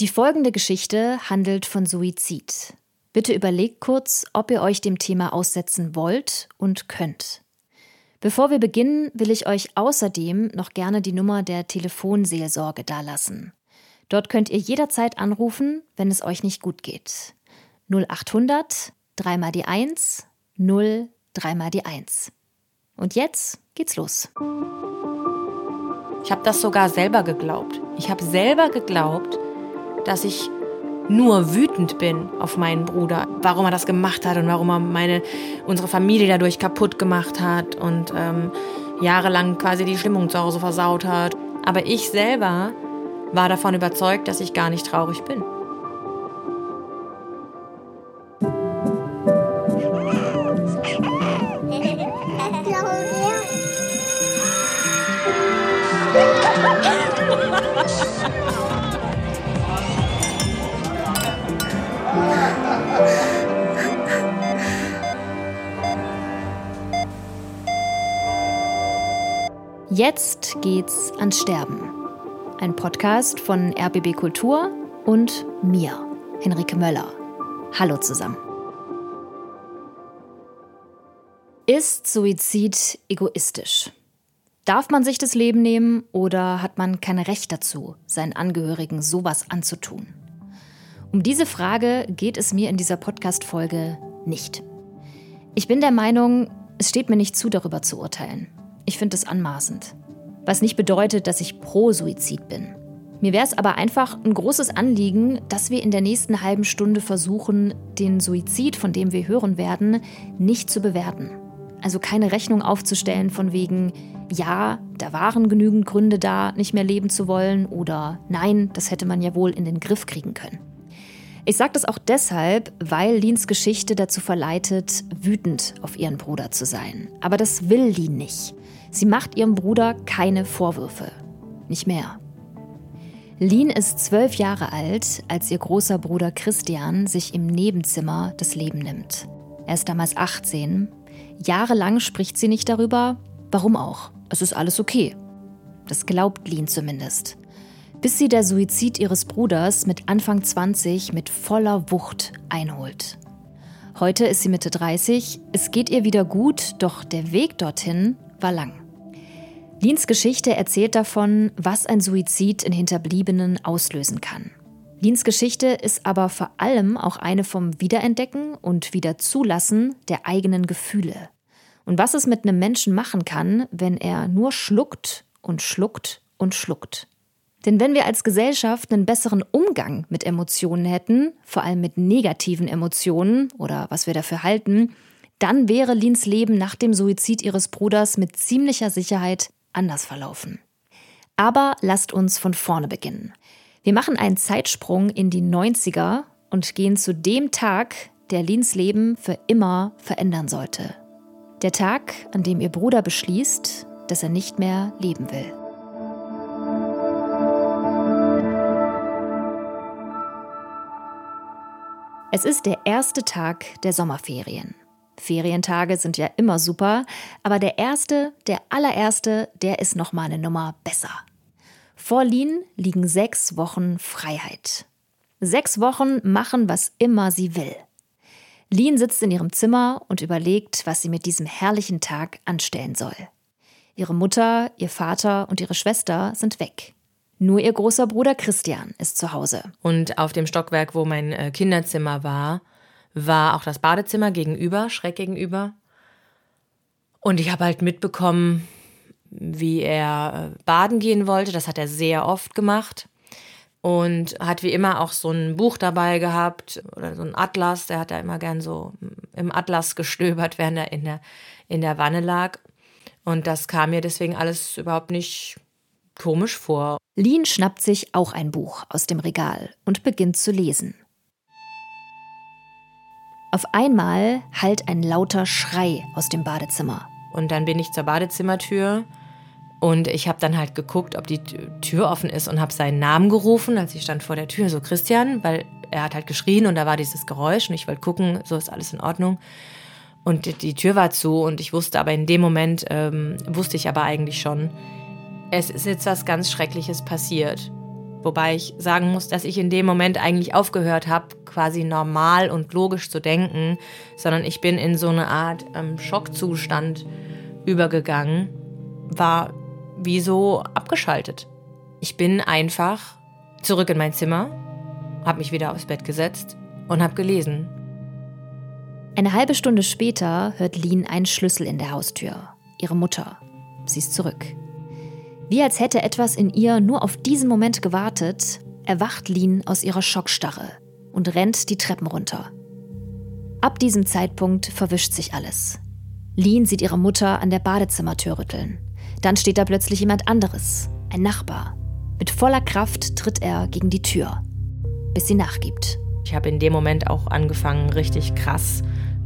Die folgende Geschichte handelt von Suizid. Bitte überlegt kurz, ob ihr euch dem Thema aussetzen wollt und könnt. Bevor wir beginnen, will ich euch außerdem noch gerne die Nummer der Telefonseelsorge dalassen. Dort könnt ihr jederzeit anrufen, wenn es euch nicht gut geht. 0800 3 mal die 1 0 3 mal die 1. Und jetzt geht's los. Ich habe das sogar selber geglaubt. Ich habe selber geglaubt, dass ich nur wütend bin auf meinen Bruder, warum er das gemacht hat und warum er meine, unsere Familie dadurch kaputt gemacht hat und ähm, jahrelang quasi die Stimmung zu Hause versaut hat. Aber ich selber war davon überzeugt, dass ich gar nicht traurig bin. Jetzt geht's ans Sterben. Ein Podcast von RBB Kultur und mir, Henrike Möller. Hallo zusammen. Ist Suizid egoistisch? Darf man sich das Leben nehmen oder hat man kein Recht dazu, seinen Angehörigen sowas anzutun? Um diese Frage geht es mir in dieser Podcast-Folge nicht. Ich bin der Meinung, es steht mir nicht zu, darüber zu urteilen. Ich finde es anmaßend. Was nicht bedeutet, dass ich pro Suizid bin. Mir wäre es aber einfach ein großes Anliegen, dass wir in der nächsten halben Stunde versuchen, den Suizid, von dem wir hören werden, nicht zu bewerten. Also keine Rechnung aufzustellen von wegen, ja, da waren genügend Gründe da, nicht mehr leben zu wollen oder nein, das hätte man ja wohl in den Griff kriegen können. Ich sage das auch deshalb, weil Lins Geschichte dazu verleitet, wütend auf ihren Bruder zu sein. Aber das will Lin nicht. Sie macht ihrem Bruder keine Vorwürfe. Nicht mehr. Lin ist zwölf Jahre alt, als ihr großer Bruder Christian sich im Nebenzimmer das Leben nimmt. Er ist damals 18. Jahrelang spricht sie nicht darüber. Warum auch? Es ist alles okay. Das glaubt Lin zumindest. Bis sie der Suizid ihres Bruders mit Anfang 20 mit voller Wucht einholt. Heute ist sie Mitte 30, es geht ihr wieder gut, doch der Weg dorthin war lang. Lins Geschichte erzählt davon, was ein Suizid in Hinterbliebenen auslösen kann. Lins Geschichte ist aber vor allem auch eine vom Wiederentdecken und Wiederzulassen der eigenen Gefühle. Und was es mit einem Menschen machen kann, wenn er nur schluckt und schluckt und schluckt. Denn wenn wir als Gesellschaft einen besseren Umgang mit Emotionen hätten, vor allem mit negativen Emotionen oder was wir dafür halten, dann wäre Lins Leben nach dem Suizid ihres Bruders mit ziemlicher Sicherheit anders verlaufen. Aber lasst uns von vorne beginnen. Wir machen einen Zeitsprung in die 90er und gehen zu dem Tag, der Lins Leben für immer verändern sollte. Der Tag, an dem ihr Bruder beschließt, dass er nicht mehr leben will. Es ist der erste Tag der Sommerferien. Ferientage sind ja immer super, aber der erste, der allererste, der ist noch mal eine Nummer besser. Vor Lin liegen sechs Wochen Freiheit. Sechs Wochen machen, was immer sie will. Lin sitzt in ihrem Zimmer und überlegt, was sie mit diesem herrlichen Tag anstellen soll. Ihre Mutter, ihr Vater und ihre Schwester sind weg. Nur ihr großer Bruder Christian ist zu Hause. Und auf dem Stockwerk, wo mein äh, Kinderzimmer war, war auch das Badezimmer gegenüber, schräg gegenüber. Und ich habe halt mitbekommen, wie er äh, baden gehen wollte. Das hat er sehr oft gemacht. Und hat wie immer auch so ein Buch dabei gehabt oder so ein Atlas. Der hat da immer gern so im Atlas gestöbert, während er in der, in der Wanne lag. Und das kam mir deswegen alles überhaupt nicht komisch vor. Lin schnappt sich auch ein Buch aus dem Regal und beginnt zu lesen. Auf einmal hallt ein lauter Schrei aus dem Badezimmer. Und dann bin ich zur Badezimmertür und ich habe dann halt geguckt, ob die Tür offen ist und habe seinen Namen gerufen, als ich stand vor der Tür, so Christian, weil er hat halt geschrien und da war dieses Geräusch und ich wollte gucken, so ist alles in Ordnung. Und die, die Tür war zu und ich wusste aber in dem Moment, ähm, wusste ich aber eigentlich schon, es ist jetzt was ganz Schreckliches passiert Wobei ich sagen muss, dass ich in dem Moment eigentlich aufgehört habe, quasi normal und logisch zu denken, sondern ich bin in so eine Art ähm, Schockzustand übergegangen, war wie so abgeschaltet. Ich bin einfach zurück in mein Zimmer, habe mich wieder aufs Bett gesetzt und habe gelesen. Eine halbe Stunde später hört Lin einen Schlüssel in der Haustür. Ihre Mutter. Sie ist zurück. Wie als hätte etwas in ihr nur auf diesen Moment gewartet, erwacht Lin aus ihrer Schockstarre und rennt die Treppen runter. Ab diesem Zeitpunkt verwischt sich alles. Lin sieht ihre Mutter an der Badezimmertür rütteln. Dann steht da plötzlich jemand anderes, ein Nachbar. Mit voller Kraft tritt er gegen die Tür, bis sie nachgibt. Ich habe in dem Moment auch angefangen, richtig krass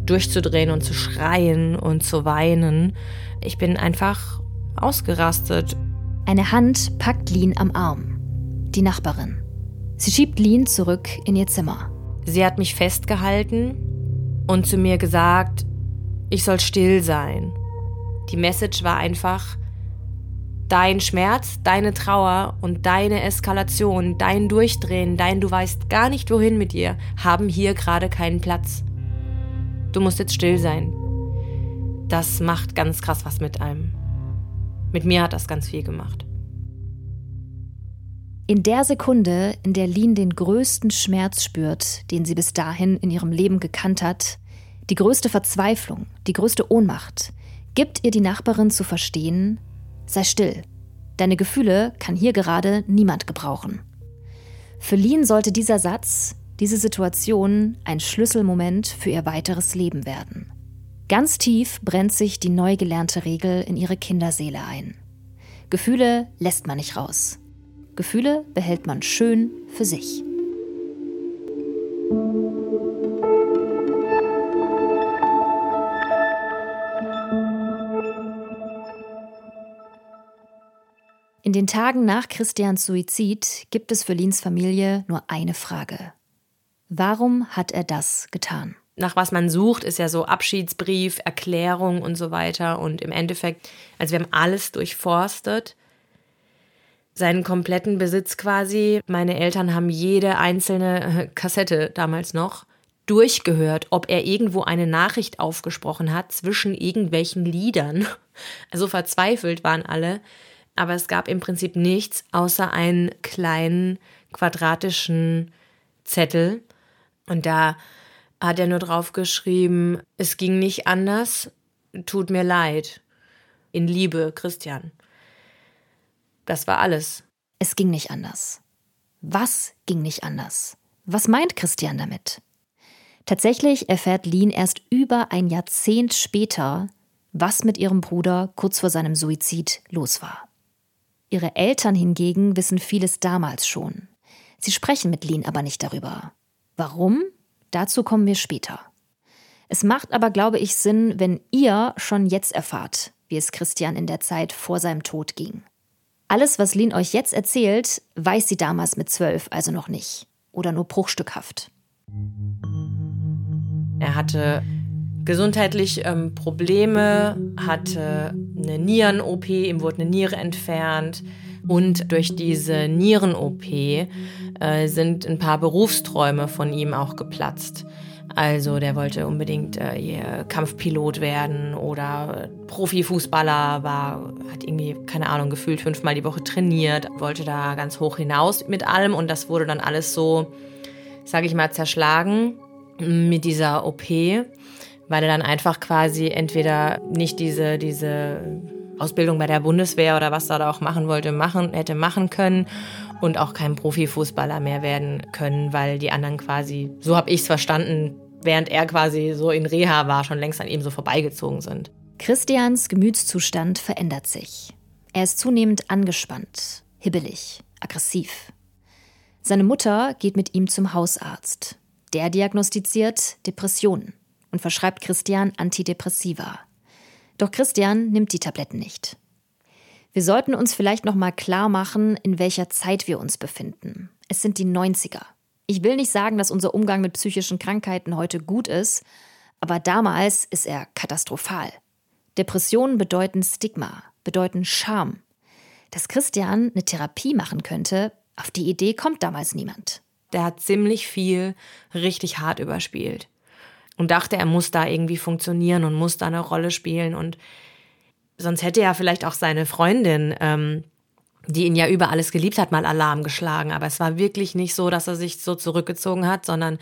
durchzudrehen und zu schreien und zu weinen. Ich bin einfach ausgerastet. Eine Hand packt Lin am Arm. Die Nachbarin. Sie schiebt Lin zurück in ihr Zimmer. Sie hat mich festgehalten und zu mir gesagt, ich soll still sein. Die Message war einfach, dein Schmerz, deine Trauer und deine Eskalation, dein Durchdrehen, dein du weißt gar nicht wohin mit dir, haben hier gerade keinen Platz. Du musst jetzt still sein. Das macht ganz krass was mit einem. Mit mir hat das ganz viel gemacht. In der Sekunde, in der Lin den größten Schmerz spürt, den sie bis dahin in ihrem Leben gekannt hat, die größte Verzweiflung, die größte Ohnmacht, gibt ihr die Nachbarin zu verstehen, sei still. Deine Gefühle kann hier gerade niemand gebrauchen. Für Lin sollte dieser Satz, diese Situation ein Schlüsselmoment für ihr weiteres Leben werden. Ganz tief brennt sich die neu gelernte Regel in ihre Kinderseele ein. Gefühle lässt man nicht raus. Gefühle behält man schön für sich. In den Tagen nach Christians Suizid gibt es für Lins Familie nur eine Frage. Warum hat er das getan? Nach was man sucht, ist ja so Abschiedsbrief, Erklärung und so weiter. Und im Endeffekt, also wir haben alles durchforstet. Seinen kompletten Besitz quasi. Meine Eltern haben jede einzelne äh, Kassette damals noch durchgehört, ob er irgendwo eine Nachricht aufgesprochen hat zwischen irgendwelchen Liedern. Also verzweifelt waren alle. Aber es gab im Prinzip nichts außer einen kleinen quadratischen Zettel und da hat er nur drauf geschrieben, es ging nicht anders, tut mir leid. In Liebe, Christian. Das war alles. Es ging nicht anders. Was ging nicht anders? Was meint Christian damit? Tatsächlich erfährt Lin erst über ein Jahrzehnt später, was mit ihrem Bruder kurz vor seinem Suizid los war. Ihre Eltern hingegen wissen vieles damals schon. Sie sprechen mit Lin aber nicht darüber. Warum? Dazu kommen wir später. Es macht aber, glaube ich, Sinn, wenn ihr schon jetzt erfahrt, wie es Christian in der Zeit vor seinem Tod ging. Alles, was Lin euch jetzt erzählt, weiß sie damals mit zwölf also noch nicht. Oder nur bruchstückhaft. Er hatte gesundheitlich ähm, Probleme, hatte eine Nieren-OP, ihm wurde eine Niere entfernt. Und durch diese Nieren-OP äh, sind ein paar Berufsträume von ihm auch geplatzt. Also der wollte unbedingt äh, Kampfpilot werden oder Profifußballer, war, hat irgendwie, keine Ahnung, gefühlt fünfmal die Woche trainiert, wollte da ganz hoch hinaus mit allem und das wurde dann alles so, sage ich mal, zerschlagen mit dieser OP, weil er dann einfach quasi entweder nicht diese, diese Ausbildung bei der Bundeswehr oder was er da auch machen wollte, machen, hätte machen können und auch kein Profifußballer mehr werden können, weil die anderen quasi, so habe ich es verstanden, während er quasi so in Reha war, schon längst an ihm so vorbeigezogen sind. Christians Gemütszustand verändert sich. Er ist zunehmend angespannt, hibbelig, aggressiv. Seine Mutter geht mit ihm zum Hausarzt. Der diagnostiziert Depressionen und verschreibt Christian Antidepressiva. Doch Christian nimmt die Tabletten nicht. Wir sollten uns vielleicht noch mal klar machen, in welcher Zeit wir uns befinden. Es sind die 90er. Ich will nicht sagen, dass unser Umgang mit psychischen Krankheiten heute gut ist, aber damals ist er katastrophal. Depressionen bedeuten Stigma, bedeuten Scham. Dass Christian eine Therapie machen könnte, Auf die Idee kommt damals niemand. Der hat ziemlich viel richtig hart überspielt und dachte, er muss da irgendwie funktionieren und muss da eine Rolle spielen und sonst hätte er vielleicht auch seine Freundin, ähm, die ihn ja über alles geliebt hat, mal Alarm geschlagen. Aber es war wirklich nicht so, dass er sich so zurückgezogen hat, sondern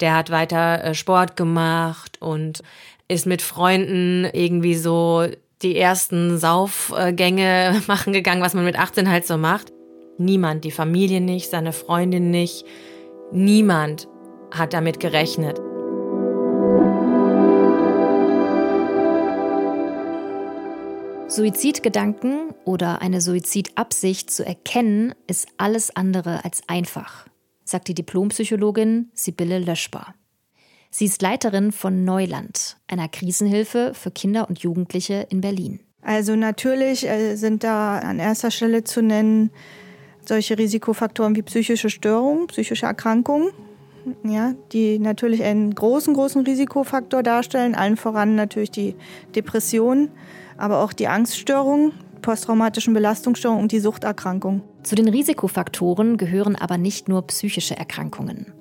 der hat weiter äh, Sport gemacht und ist mit Freunden irgendwie so die ersten Saufgänge machen gegangen, was man mit 18 halt so macht. Niemand, die Familie nicht, seine Freundin nicht, niemand hat damit gerechnet. Suizidgedanken oder eine Suizidabsicht zu erkennen, ist alles andere als einfach, sagt die Diplompsychologin Sibylle Löschbar. Sie ist Leiterin von Neuland, einer Krisenhilfe für Kinder und Jugendliche in Berlin. Also natürlich äh, sind da an erster Stelle zu nennen solche Risikofaktoren wie psychische Störungen, psychische Erkrankungen, ja, die natürlich einen großen, großen Risikofaktor darstellen, allen voran natürlich die Depression aber auch die Angststörungen, posttraumatischen Belastungsstörungen und die Suchterkrankung. Zu den Risikofaktoren gehören aber nicht nur psychische Erkrankungen.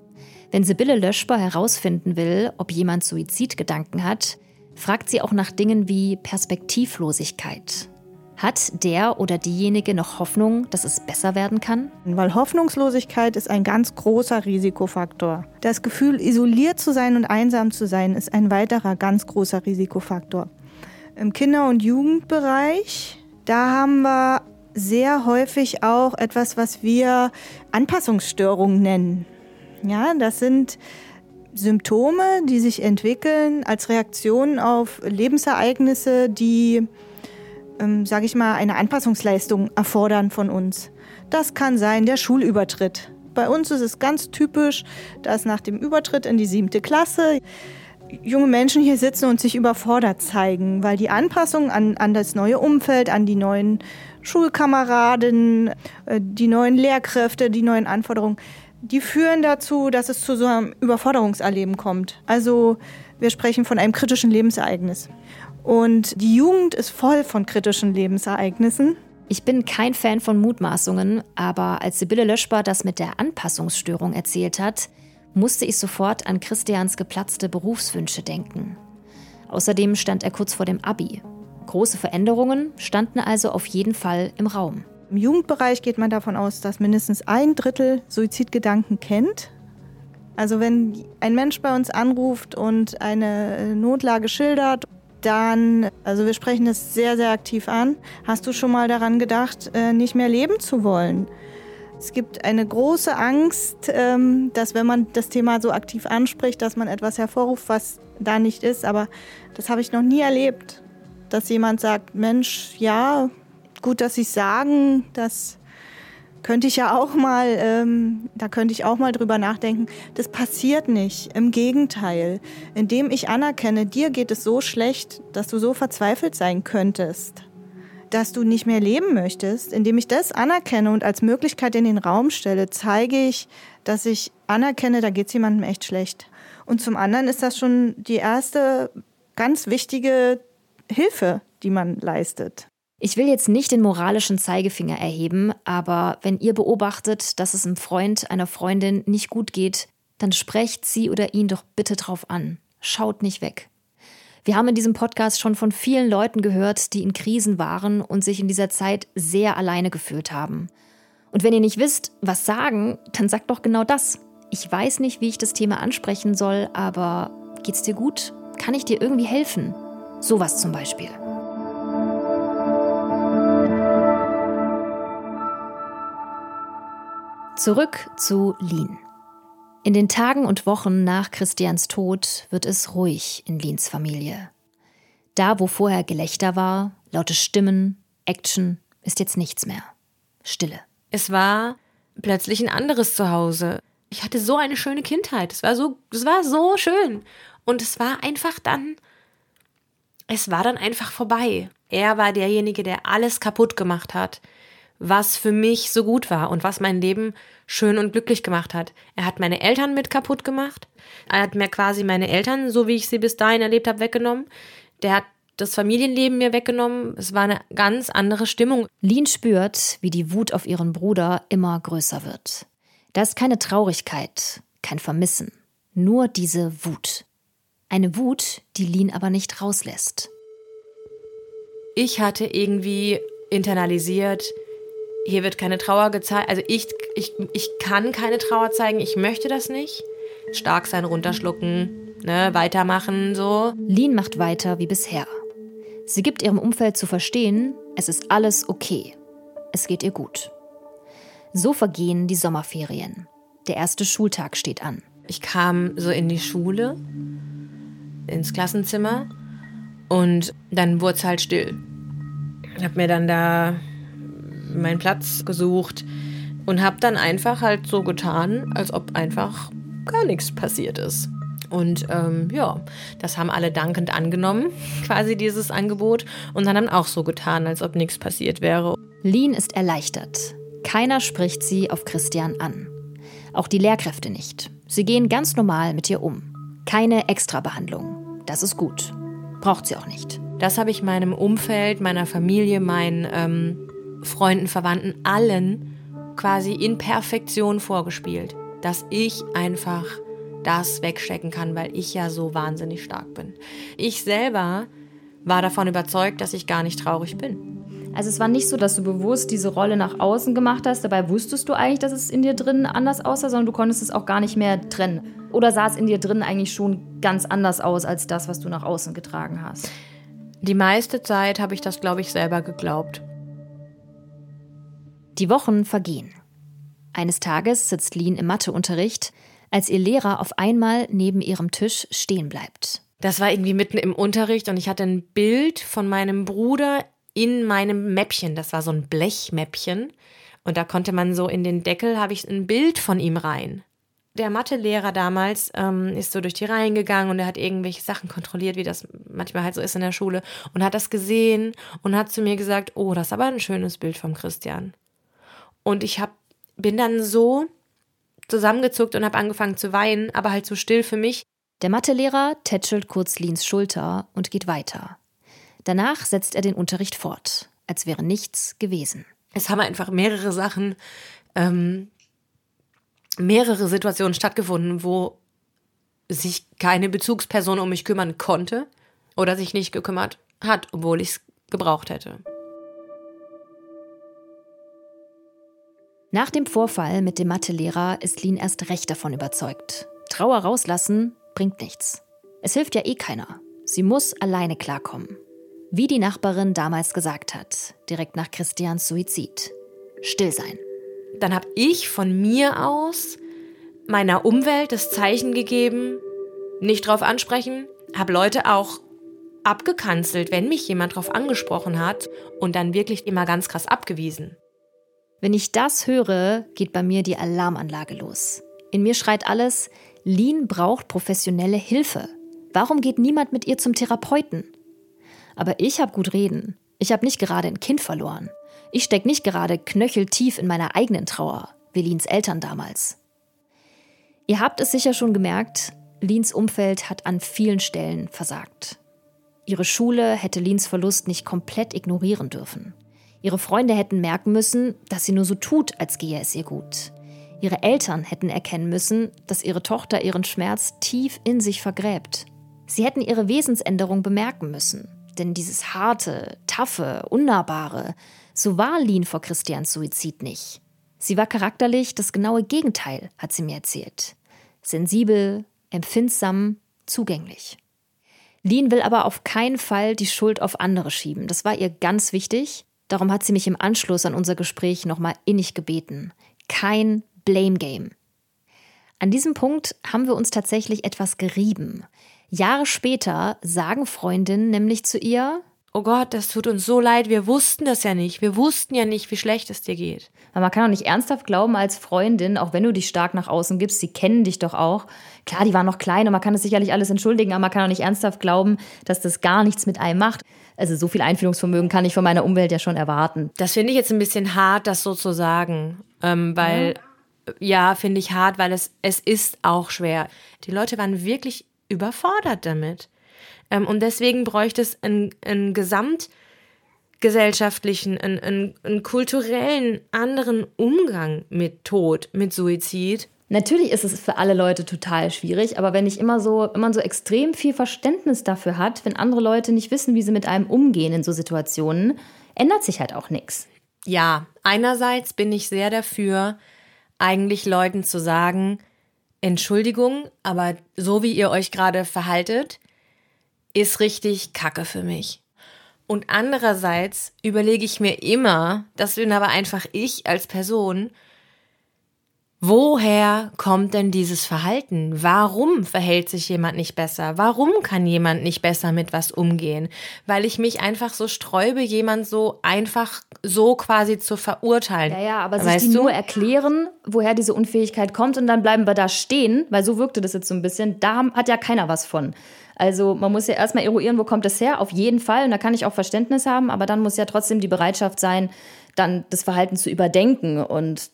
Wenn Sibylle Löschbar herausfinden will, ob jemand Suizidgedanken hat, fragt sie auch nach Dingen wie Perspektivlosigkeit. Hat der oder diejenige noch Hoffnung, dass es besser werden kann? Weil Hoffnungslosigkeit ist ein ganz großer Risikofaktor. Das Gefühl, isoliert zu sein und einsam zu sein, ist ein weiterer ganz großer Risikofaktor. Im Kinder- und Jugendbereich, da haben wir sehr häufig auch etwas, was wir Anpassungsstörungen nennen. Ja, das sind Symptome, die sich entwickeln als Reaktion auf Lebensereignisse, die, ähm, sage ich mal, eine Anpassungsleistung erfordern von uns. Das kann sein der Schulübertritt. Bei uns ist es ganz typisch, dass nach dem Übertritt in die siebte Klasse junge Menschen hier sitzen und sich überfordert zeigen, weil die Anpassung an, an das neue Umfeld, an die neuen Schulkameraden, äh, die neuen Lehrkräfte, die neuen Anforderungen, die führen dazu, dass es zu so einem Überforderungserleben kommt. Also wir sprechen von einem kritischen Lebensereignis. Und die Jugend ist voll von kritischen Lebensereignissen. Ich bin kein Fan von Mutmaßungen, aber als Sibylle Löschbar das mit der Anpassungsstörung erzählt hat, musste ich sofort an Christians geplatzte Berufswünsche denken. Außerdem stand er kurz vor dem Abi. Große Veränderungen standen also auf jeden Fall im Raum. Im Jugendbereich geht man davon aus, dass mindestens ein Drittel Suizidgedanken kennt. Also wenn ein Mensch bei uns anruft und eine Notlage schildert, dann, also wir sprechen das sehr, sehr aktiv an. Hast du schon mal daran gedacht, äh, nicht mehr leben zu wollen? Es gibt eine große Angst, ähm, dass wenn man das Thema so aktiv anspricht, dass man etwas hervorruft, was da nicht ist. Aber das habe ich noch nie erlebt, dass jemand sagt, Mensch, ja, gut, dass Sie es sagen, das könnte ich ja auch mal, ähm, da könnte ich auch mal drüber nachdenken. Das passiert nicht. Im Gegenteil. Indem ich anerkenne, dir geht es so schlecht, dass du so verzweifelt sein könntest dass du nicht mehr leben möchtest, indem ich das anerkenne und als Möglichkeit in den Raum stelle, zeige ich, dass ich anerkenne, da geht es jemandem echt schlecht. Und zum anderen ist das schon die erste ganz wichtige Hilfe, die man leistet. Ich will jetzt nicht den moralischen Zeigefinger erheben, aber wenn ihr beobachtet, dass es einem Freund, einer Freundin nicht gut geht, dann sprecht sie oder ihn doch bitte drauf an. Schaut nicht weg. Wir haben in diesem Podcast schon von vielen Leuten gehört, die in Krisen waren und sich in dieser Zeit sehr alleine gefühlt haben. Und wenn ihr nicht wisst, was sagen, dann sagt doch genau das. Ich weiß nicht, wie ich das Thema ansprechen soll, aber geht's dir gut? Kann ich dir irgendwie helfen? Sowas zum Beispiel. Zurück zu Lin. In den Tagen und Wochen nach Christians Tod wird es ruhig in Lins Familie. Da, wo vorher Gelächter war, laute Stimmen, Action, ist jetzt nichts mehr. Stille. Es war plötzlich ein anderes Zuhause. Ich hatte so eine schöne Kindheit. Es war so, es war so schön. Und es war einfach dann, es war dann einfach vorbei. Er war derjenige, der alles kaputt gemacht hat was für mich so gut war und was mein Leben schön und glücklich gemacht hat. Er hat meine Eltern mit kaputt gemacht. Er hat mir quasi meine Eltern, so wie ich sie bis dahin erlebt habe, weggenommen. Der hat das Familienleben mir weggenommen. Es war eine ganz andere Stimmung. Lin spürt, wie die Wut auf ihren Bruder immer größer wird. Da ist keine Traurigkeit, kein Vermissen, nur diese Wut. Eine Wut, die Lin aber nicht rauslässt. Ich hatte irgendwie internalisiert, hier wird keine Trauer gezeigt. Also ich, ich, ich kann keine Trauer zeigen, ich möchte das nicht. Stark sein, runterschlucken, ne, weitermachen, so. Lin macht weiter wie bisher. Sie gibt ihrem Umfeld zu verstehen, es ist alles okay. Es geht ihr gut. So vergehen die Sommerferien. Der erste Schultag steht an. Ich kam so in die Schule, ins Klassenzimmer und dann wurde es halt still. Ich habe mir dann da meinen Platz gesucht und habe dann einfach halt so getan, als ob einfach gar nichts passiert ist. Und ähm, ja, das haben alle dankend angenommen, quasi dieses Angebot, und dann haben auch so getan, als ob nichts passiert wäre. Lin ist erleichtert. Keiner spricht sie auf Christian an. Auch die Lehrkräfte nicht. Sie gehen ganz normal mit ihr um. Keine Extrabehandlung. Das ist gut. Braucht sie auch nicht. Das habe ich meinem Umfeld, meiner Familie, meinen ähm, Freunden, Verwandten, allen quasi in Perfektion vorgespielt. Dass ich einfach das wegstecken kann, weil ich ja so wahnsinnig stark bin. Ich selber war davon überzeugt, dass ich gar nicht traurig bin. Also es war nicht so, dass du bewusst diese Rolle nach außen gemacht hast. Dabei wusstest du eigentlich, dass es in dir drin anders aussah, sondern du konntest es auch gar nicht mehr trennen. Oder sah es in dir drin eigentlich schon ganz anders aus als das, was du nach außen getragen hast? Die meiste Zeit habe ich das, glaube ich, selber geglaubt. Die Wochen vergehen. Eines Tages sitzt Lin im Matheunterricht als ihr Lehrer auf einmal neben ihrem Tisch stehen bleibt. Das war irgendwie mitten im Unterricht und ich hatte ein Bild von meinem Bruder in meinem Mäppchen. Das war so ein Blechmäppchen. Und da konnte man so in den Deckel, habe ich ein Bild von ihm rein. Der Mathelehrer damals ähm, ist so durch die Reihen gegangen und er hat irgendwelche Sachen kontrolliert, wie das manchmal halt so ist in der Schule, und hat das gesehen und hat zu mir gesagt, oh, das ist aber ein schönes Bild vom Christian. Und ich hab, bin dann so zusammengezuckt und habe angefangen zu weinen, aber halt so still für mich. Der Mathelehrer tätschelt kurz Lins Schulter und geht weiter. Danach setzt er den Unterricht fort, als wäre nichts gewesen. Es haben einfach mehrere Sachen, ähm, mehrere Situationen stattgefunden, wo sich keine Bezugsperson um mich kümmern konnte oder sich nicht gekümmert hat, obwohl ich es gebraucht hätte. Nach dem Vorfall mit dem Mathelehrer ist Lin erst recht davon überzeugt. Trauer rauslassen bringt nichts. Es hilft ja eh keiner. Sie muss alleine klarkommen. Wie die Nachbarin damals gesagt hat, direkt nach Christians Suizid. Still sein. Dann habe ich von mir aus meiner Umwelt das Zeichen gegeben, nicht drauf ansprechen, habe Leute auch abgekanzelt, wenn mich jemand drauf angesprochen hat und dann wirklich immer ganz krass abgewiesen. Wenn ich das höre, geht bei mir die Alarmanlage los. In mir schreit alles, Lin braucht professionelle Hilfe. Warum geht niemand mit ihr zum Therapeuten? Aber ich habe gut reden. Ich habe nicht gerade ein Kind verloren. Ich stecke nicht gerade knöcheltief in meiner eigenen Trauer, wie Lins Eltern damals. Ihr habt es sicher schon gemerkt, Lins Umfeld hat an vielen Stellen versagt. Ihre Schule hätte Lins Verlust nicht komplett ignorieren dürfen. Ihre Freunde hätten merken müssen, dass sie nur so tut, als gehe es ihr gut. Ihre Eltern hätten erkennen müssen, dass ihre Tochter ihren Schmerz tief in sich vergräbt. Sie hätten ihre Wesensänderung bemerken müssen. Denn dieses harte, taffe, unnahbare, so war Lin vor Christians Suizid nicht. Sie war charakterlich das genaue Gegenteil, hat sie mir erzählt. Sensibel, empfindsam, zugänglich. Lin will aber auf keinen Fall die Schuld auf andere schieben. Das war ihr ganz wichtig. Darum hat sie mich im Anschluss an unser Gespräch nochmal innig gebeten. Kein Blame Game. An diesem Punkt haben wir uns tatsächlich etwas gerieben. Jahre später sagen Freundinnen nämlich zu ihr, Oh Gott, das tut uns so leid, wir wussten das ja nicht. Wir wussten ja nicht, wie schlecht es dir geht. Aber man kann auch nicht ernsthaft glauben als Freundin, auch wenn du dich stark nach außen gibst, sie kennen dich doch auch. Klar, die waren noch klein und man kann es sicherlich alles entschuldigen, aber man kann auch nicht ernsthaft glauben, dass das gar nichts mit einem macht. Also so viel Einfühlungsvermögen kann ich von meiner Umwelt ja schon erwarten. Das finde ich jetzt ein bisschen hart, das so zu sagen, ähm, weil ja, ja finde ich hart, weil es es ist auch schwer. Die Leute waren wirklich überfordert damit. Ähm, und deswegen bräuchte es einen, einen gesamtgesellschaftlichen, einen, einen, einen kulturellen anderen Umgang mit Tod, mit Suizid. Natürlich ist es für alle Leute total schwierig, aber wenn ich immer so, wenn man so extrem viel Verständnis dafür hat, wenn andere Leute nicht wissen, wie sie mit einem umgehen in so Situationen, ändert sich halt auch nichts. Ja, einerseits bin ich sehr dafür, eigentlich Leuten zu sagen, Entschuldigung, aber so wie ihr euch gerade verhaltet, ist richtig Kacke für mich. Und andererseits überlege ich mir immer, das bin aber einfach ich als Person, Woher kommt denn dieses Verhalten? Warum verhält sich jemand nicht besser? Warum kann jemand nicht besser mit was umgehen? Weil ich mich einfach so sträube, jemand so einfach so quasi zu verurteilen. Ja, ja, aber weißt sich du? nur erklären, woher diese Unfähigkeit kommt und dann bleiben wir da stehen, weil so wirkte das jetzt so ein bisschen, da hat ja keiner was von. Also man muss ja erstmal eruieren, wo kommt es her, auf jeden Fall, und da kann ich auch Verständnis haben, aber dann muss ja trotzdem die Bereitschaft sein, dann das Verhalten zu überdenken und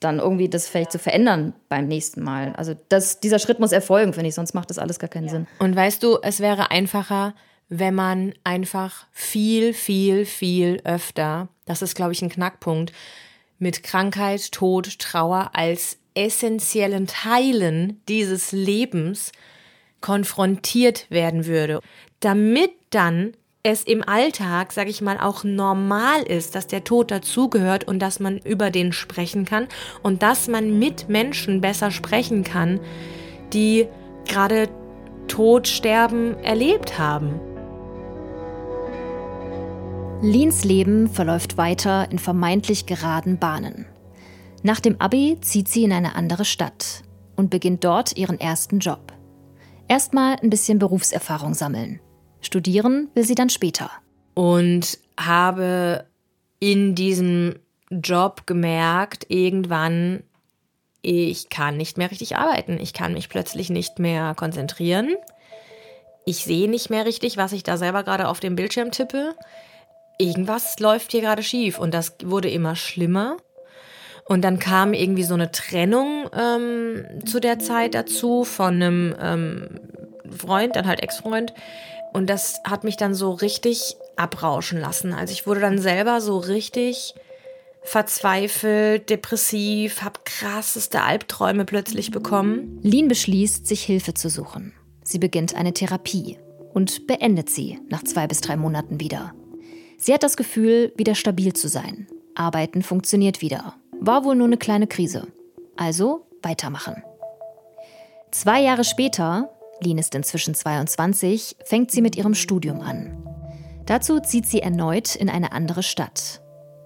dann irgendwie das vielleicht zu verändern beim nächsten Mal. Also das, dieser Schritt muss erfolgen, finde ich, sonst macht das alles gar keinen ja. Sinn. Und weißt du, es wäre einfacher, wenn man einfach viel, viel, viel öfter, das ist, glaube ich, ein Knackpunkt, mit Krankheit, Tod, Trauer als essentiellen Teilen dieses Lebens konfrontiert werden würde, damit dann es im Alltag, sage ich mal, auch normal ist, dass der Tod dazugehört und dass man über den sprechen kann und dass man mit Menschen besser sprechen kann, die gerade Tod, Sterben erlebt haben. Lins Leben verläuft weiter in vermeintlich geraden Bahnen. Nach dem Abi zieht sie in eine andere Stadt und beginnt dort ihren ersten Job. Erstmal ein bisschen Berufserfahrung sammeln. Studieren will sie dann später. Und habe in diesem Job gemerkt, irgendwann, ich kann nicht mehr richtig arbeiten. Ich kann mich plötzlich nicht mehr konzentrieren. Ich sehe nicht mehr richtig, was ich da selber gerade auf dem Bildschirm tippe. Irgendwas läuft hier gerade schief und das wurde immer schlimmer. Und dann kam irgendwie so eine Trennung ähm, zu der Zeit dazu von einem ähm, Freund, dann halt Ex-Freund, und das hat mich dann so richtig abrauschen lassen. Also ich wurde dann selber so richtig verzweifelt, depressiv, habe krasseste Albträume plötzlich bekommen. Lin beschließt, sich Hilfe zu suchen. Sie beginnt eine Therapie und beendet sie nach zwei bis drei Monaten wieder. Sie hat das Gefühl, wieder stabil zu sein. Arbeiten funktioniert wieder. War wohl nur eine kleine Krise. Also weitermachen. Zwei Jahre später Lin ist inzwischen 22, fängt sie mit ihrem Studium an. Dazu zieht sie erneut in eine andere Stadt.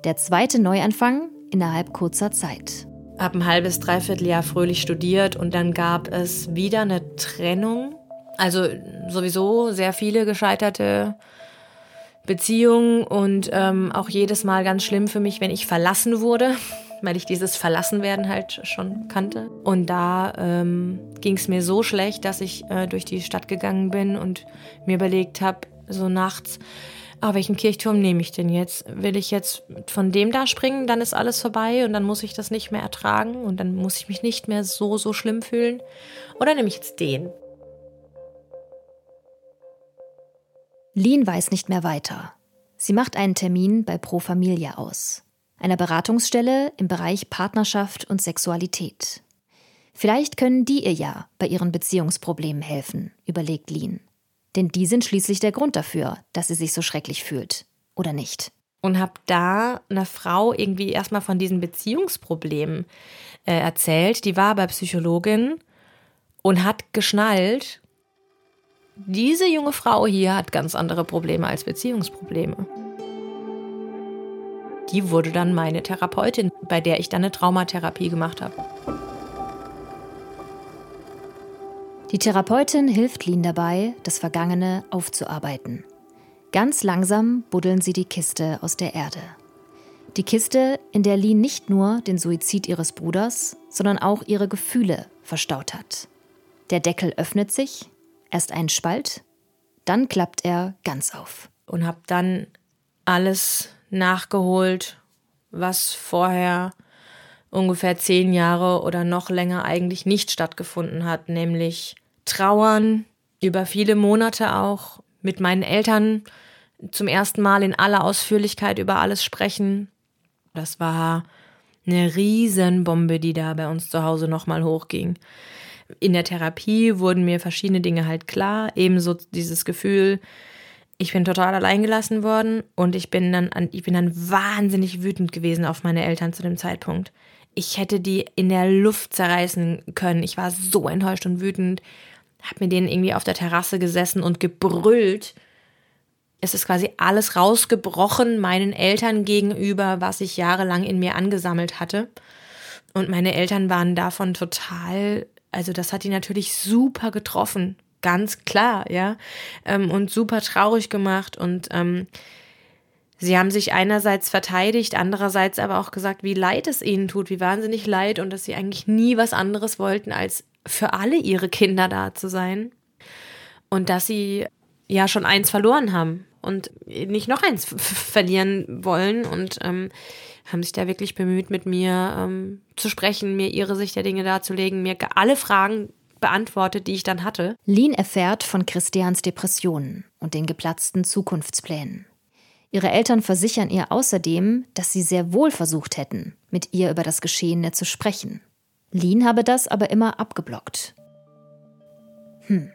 Der zweite Neuanfang innerhalb kurzer Zeit. Hab ein halbes, dreiviertel Jahr fröhlich studiert und dann gab es wieder eine Trennung. Also sowieso sehr viele gescheiterte Beziehungen und ähm, auch jedes Mal ganz schlimm für mich, wenn ich verlassen wurde weil ich dieses Verlassenwerden halt schon kannte. Und da ähm, ging es mir so schlecht, dass ich äh, durch die Stadt gegangen bin und mir überlegt habe, so nachts, ah, welchen Kirchturm nehme ich denn jetzt? Will ich jetzt von dem da springen, dann ist alles vorbei und dann muss ich das nicht mehr ertragen und dann muss ich mich nicht mehr so, so schlimm fühlen? Oder nehme ich jetzt den? Lien weiß nicht mehr weiter. Sie macht einen Termin bei Pro Familia aus einer Beratungsstelle im Bereich Partnerschaft und Sexualität. Vielleicht können die ihr ja bei ihren Beziehungsproblemen helfen, überlegt Lin. Denn die sind schließlich der Grund dafür, dass sie sich so schrecklich fühlt. Oder nicht? Und hab da einer Frau irgendwie erstmal von diesen Beziehungsproblemen äh, erzählt. Die war bei Psychologin und hat geschnallt, diese junge Frau hier hat ganz andere Probleme als Beziehungsprobleme die wurde dann meine Therapeutin, bei der ich dann eine Traumatherapie gemacht habe. Die Therapeutin hilft Lin dabei, das Vergangene aufzuarbeiten. Ganz langsam buddeln sie die Kiste aus der Erde. Die Kiste, in der Lin nicht nur den Suizid ihres Bruders, sondern auch ihre Gefühle verstaut hat. Der Deckel öffnet sich, erst ein Spalt, dann klappt er ganz auf. Und habe dann alles nachgeholt, was vorher ungefähr zehn Jahre oder noch länger eigentlich nicht stattgefunden hat, nämlich trauern, über viele Monate auch mit meinen Eltern zum ersten Mal in aller Ausführlichkeit über alles sprechen. Das war eine Riesenbombe, die da bei uns zu Hause nochmal hochging. In der Therapie wurden mir verschiedene Dinge halt klar, ebenso dieses Gefühl, ich bin total alleingelassen worden und ich bin dann, ich bin dann wahnsinnig wütend gewesen auf meine Eltern zu dem Zeitpunkt. Ich hätte die in der Luft zerreißen können. Ich war so enttäuscht und wütend, hab mit denen irgendwie auf der Terrasse gesessen und gebrüllt. Es ist quasi alles rausgebrochen meinen Eltern gegenüber, was ich jahrelang in mir angesammelt hatte. Und meine Eltern waren davon total, also das hat die natürlich super getroffen ganz klar, ja, ähm, und super traurig gemacht und ähm, sie haben sich einerseits verteidigt, andererseits aber auch gesagt, wie leid es ihnen tut, wie wahnsinnig leid und dass sie eigentlich nie was anderes wollten, als für alle ihre Kinder da zu sein. Und dass sie ja schon eins verloren haben und nicht noch eins verlieren wollen und ähm, haben sich da wirklich bemüht, mit mir ähm, zu sprechen, mir ihre Sicht der Dinge darzulegen, mir alle Fragen beantwortet, die ich dann hatte. Lin erfährt von Christians Depressionen und den geplatzten Zukunftsplänen. Ihre Eltern versichern ihr außerdem, dass sie sehr wohl versucht hätten, mit ihr über das Geschehene zu sprechen. Lin habe das aber immer abgeblockt. Hm.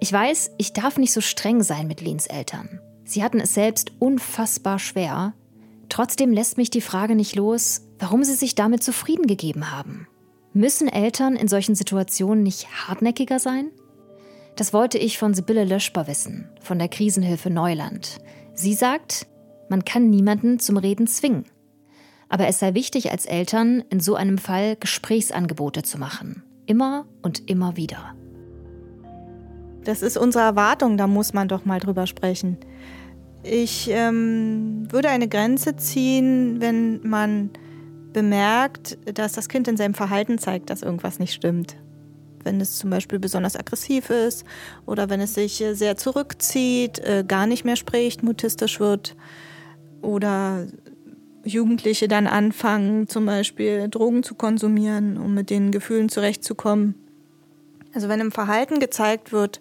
Ich weiß, ich darf nicht so streng sein mit Lins Eltern. Sie hatten es selbst unfassbar schwer. Trotzdem lässt mich die Frage nicht los, warum sie sich damit zufrieden gegeben haben. Müssen Eltern in solchen Situationen nicht hartnäckiger sein? Das wollte ich von Sibylle Löschbar wissen, von der Krisenhilfe Neuland. Sie sagt, man kann niemanden zum Reden zwingen. Aber es sei wichtig, als Eltern in so einem Fall Gesprächsangebote zu machen. Immer und immer wieder. Das ist unsere Erwartung, da muss man doch mal drüber sprechen. Ich ähm, würde eine Grenze ziehen, wenn man bemerkt, dass das Kind in seinem Verhalten zeigt, dass irgendwas nicht stimmt. Wenn es zum Beispiel besonders aggressiv ist oder wenn es sich sehr zurückzieht, äh, gar nicht mehr spricht, mutistisch wird oder Jugendliche dann anfangen, zum Beispiel Drogen zu konsumieren, um mit den Gefühlen zurechtzukommen. Also wenn im Verhalten gezeigt wird,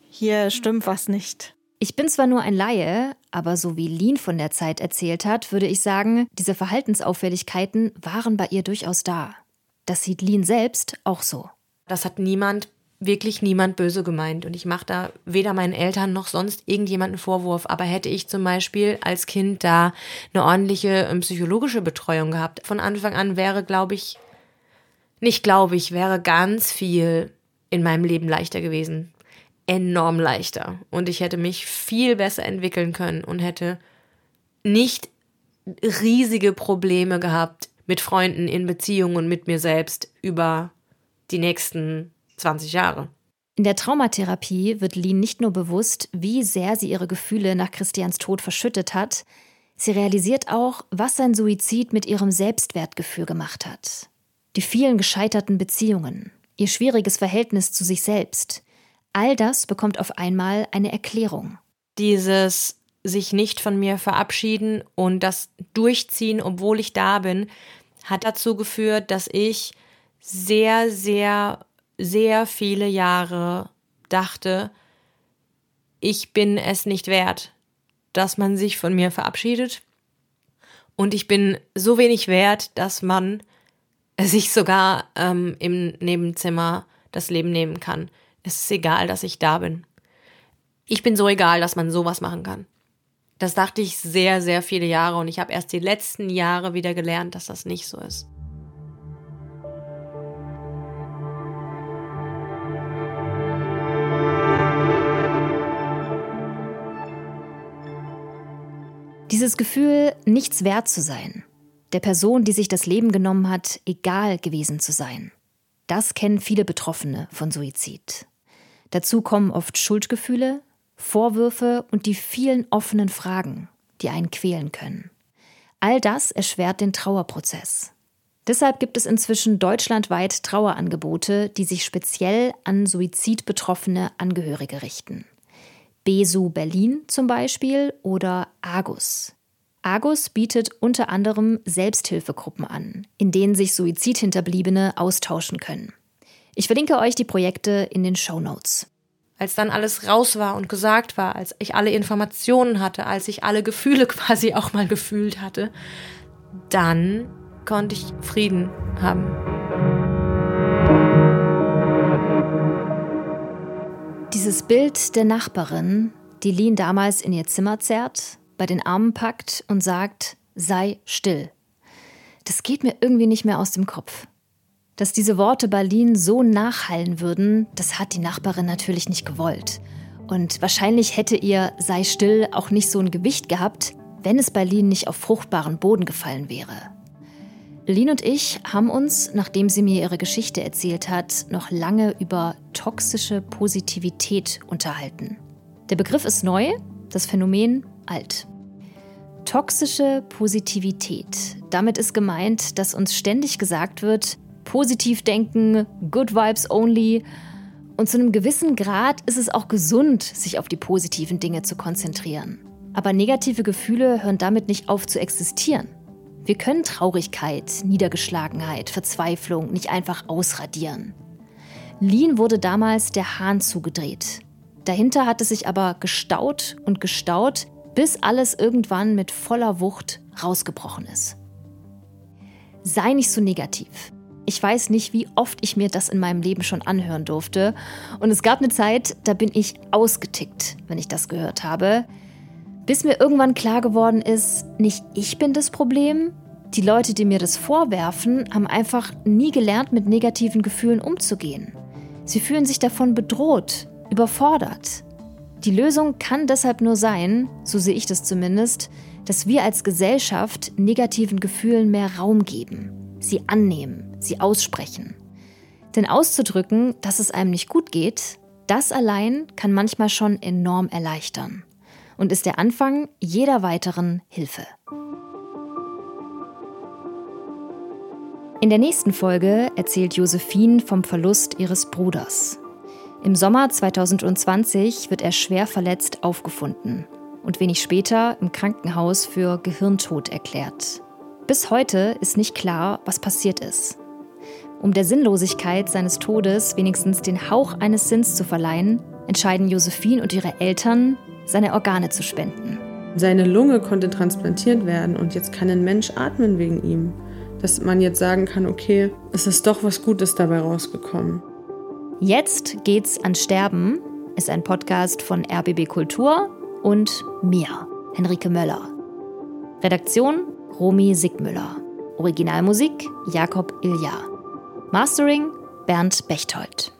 hier stimmt was nicht, ich bin zwar nur ein Laie, aber so wie Lean von der Zeit erzählt hat, würde ich sagen, diese Verhaltensauffälligkeiten waren bei ihr durchaus da. Das sieht Lean selbst auch so. Das hat niemand, wirklich niemand böse gemeint. Und ich mache da weder meinen Eltern noch sonst irgendjemanden Vorwurf. Aber hätte ich zum Beispiel als Kind da eine ordentliche ähm, psychologische Betreuung gehabt, von Anfang an wäre, glaube ich, nicht glaube ich, wäre ganz viel in meinem Leben leichter gewesen enorm leichter und ich hätte mich viel besser entwickeln können und hätte nicht riesige Probleme gehabt mit Freunden in Beziehungen und mit mir selbst über die nächsten 20 Jahre. In der Traumatherapie wird Lien nicht nur bewusst, wie sehr sie ihre Gefühle nach Christians Tod verschüttet hat, sie realisiert auch, was sein Suizid mit ihrem Selbstwertgefühl gemacht hat. Die vielen gescheiterten Beziehungen, ihr schwieriges Verhältnis zu sich selbst, All das bekommt auf einmal eine Erklärung. Dieses sich nicht von mir verabschieden und das durchziehen, obwohl ich da bin, hat dazu geführt, dass ich sehr, sehr, sehr viele Jahre dachte, ich bin es nicht wert, dass man sich von mir verabschiedet. Und ich bin so wenig wert, dass man sich sogar ähm, im Nebenzimmer das Leben nehmen kann. Es ist egal, dass ich da bin. Ich bin so egal, dass man sowas machen kann. Das dachte ich sehr, sehr viele Jahre und ich habe erst die letzten Jahre wieder gelernt, dass das nicht so ist. Dieses Gefühl, nichts wert zu sein, der Person, die sich das Leben genommen hat, egal gewesen zu sein, das kennen viele Betroffene von Suizid. Dazu kommen oft Schuldgefühle, Vorwürfe und die vielen offenen Fragen, die einen quälen können. All das erschwert den Trauerprozess. Deshalb gibt es inzwischen deutschlandweit Trauerangebote, die sich speziell an suizidbetroffene Angehörige richten. BESU Berlin zum Beispiel oder Argus. Argus bietet unter anderem Selbsthilfegruppen an, in denen sich Suizidhinterbliebene austauschen können. Ich verlinke euch die Projekte in den Show Notes. als dann alles raus war und gesagt war, als ich alle Informationen hatte, als ich alle Gefühle quasi auch mal gefühlt hatte, dann konnte ich Frieden haben. Dieses Bild der Nachbarin, die Lien damals in ihr Zimmer zerrt, bei den Armen packt und sagt, sei still. Das geht mir irgendwie nicht mehr aus dem Kopf. Dass diese Worte Berlin so nachhallen würden, das hat die Nachbarin natürlich nicht gewollt. Und wahrscheinlich hätte ihr sei still auch nicht so ein Gewicht gehabt, wenn es Berlin nicht auf fruchtbaren Boden gefallen wäre. Lin und ich haben uns, nachdem sie mir ihre Geschichte erzählt hat, noch lange über toxische Positivität unterhalten. Der Begriff ist neu, das Phänomen alt. Toxische Positivität. Damit ist gemeint, dass uns ständig gesagt wird, positiv denken, good vibes only. Und zu einem gewissen Grad ist es auch gesund, sich auf die positiven Dinge zu konzentrieren. Aber negative Gefühle hören damit nicht auf zu existieren. Wir können Traurigkeit, Niedergeschlagenheit, Verzweiflung nicht einfach ausradieren. Lean wurde damals der Hahn zugedreht. Dahinter hat es sich aber gestaut und gestaut, bis alles irgendwann mit voller Wucht rausgebrochen ist. Sei nicht so negativ. Ich weiß nicht, wie oft ich mir das in meinem Leben schon anhören durfte. Und es gab eine Zeit, da bin ich ausgetickt, wenn ich das gehört habe. Bis mir irgendwann klar geworden ist, nicht ich bin das Problem. Die Leute, die mir das vorwerfen, haben einfach nie gelernt, mit negativen Gefühlen umzugehen. Sie fühlen sich davon bedroht, überfordert. Die Lösung kann deshalb nur sein, so sehe ich das zumindest, dass wir als Gesellschaft negativen Gefühlen mehr Raum geben sie annehmen, sie aussprechen. Denn auszudrücken, dass es einem nicht gut geht, das allein kann manchmal schon enorm erleichtern und ist der Anfang jeder weiteren Hilfe. In der nächsten Folge erzählt Josephine vom Verlust ihres Bruders. Im Sommer 2020 wird er schwer verletzt aufgefunden und wenig später im Krankenhaus für Gehirntod erklärt. Bis heute ist nicht klar, was passiert ist. Um der Sinnlosigkeit seines Todes wenigstens den Hauch eines Sinns zu verleihen, entscheiden Josephine und ihre Eltern, seine Organe zu spenden. Seine Lunge konnte transplantiert werden und jetzt kann ein Mensch atmen wegen ihm. Dass man jetzt sagen kann, okay, es ist doch was Gutes dabei rausgekommen. Jetzt geht's an Sterben ist ein Podcast von RBB Kultur und mir, Henrike Möller. Redaktion Romy Sigmüller. Originalmusik Jakob Ilja. Mastering Bernd Bechtold.